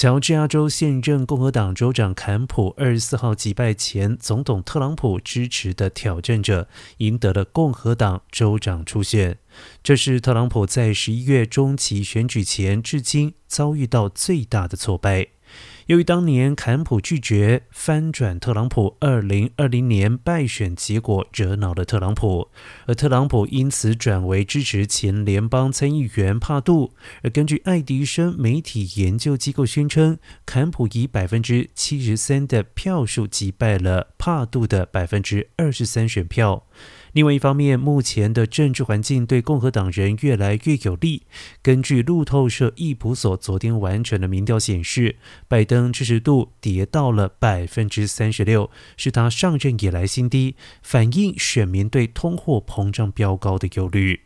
乔治亚州现任共和党州长坎普二十四号击败前总统特朗普支持的挑战者，赢得了共和党州长出现。这是特朗普在十一月中期选举前至今遭遇到最大的挫败。由于当年坎普拒绝翻转特朗普二零二零年败选结果，惹恼了特朗普，而特朗普因此转为支持前联邦参议员帕杜。而根据爱迪生媒体研究机构宣称，坎普以百分之七十三的票数击败了帕杜的百分之二十三选票。另外一方面，目前的政治环境对共和党人越来越有利。根据路透社易普所昨天完成的民调显示，拜登支持度跌到了百分之三十六，是他上任以来新低，反映选民对通货膨胀飙高的忧虑。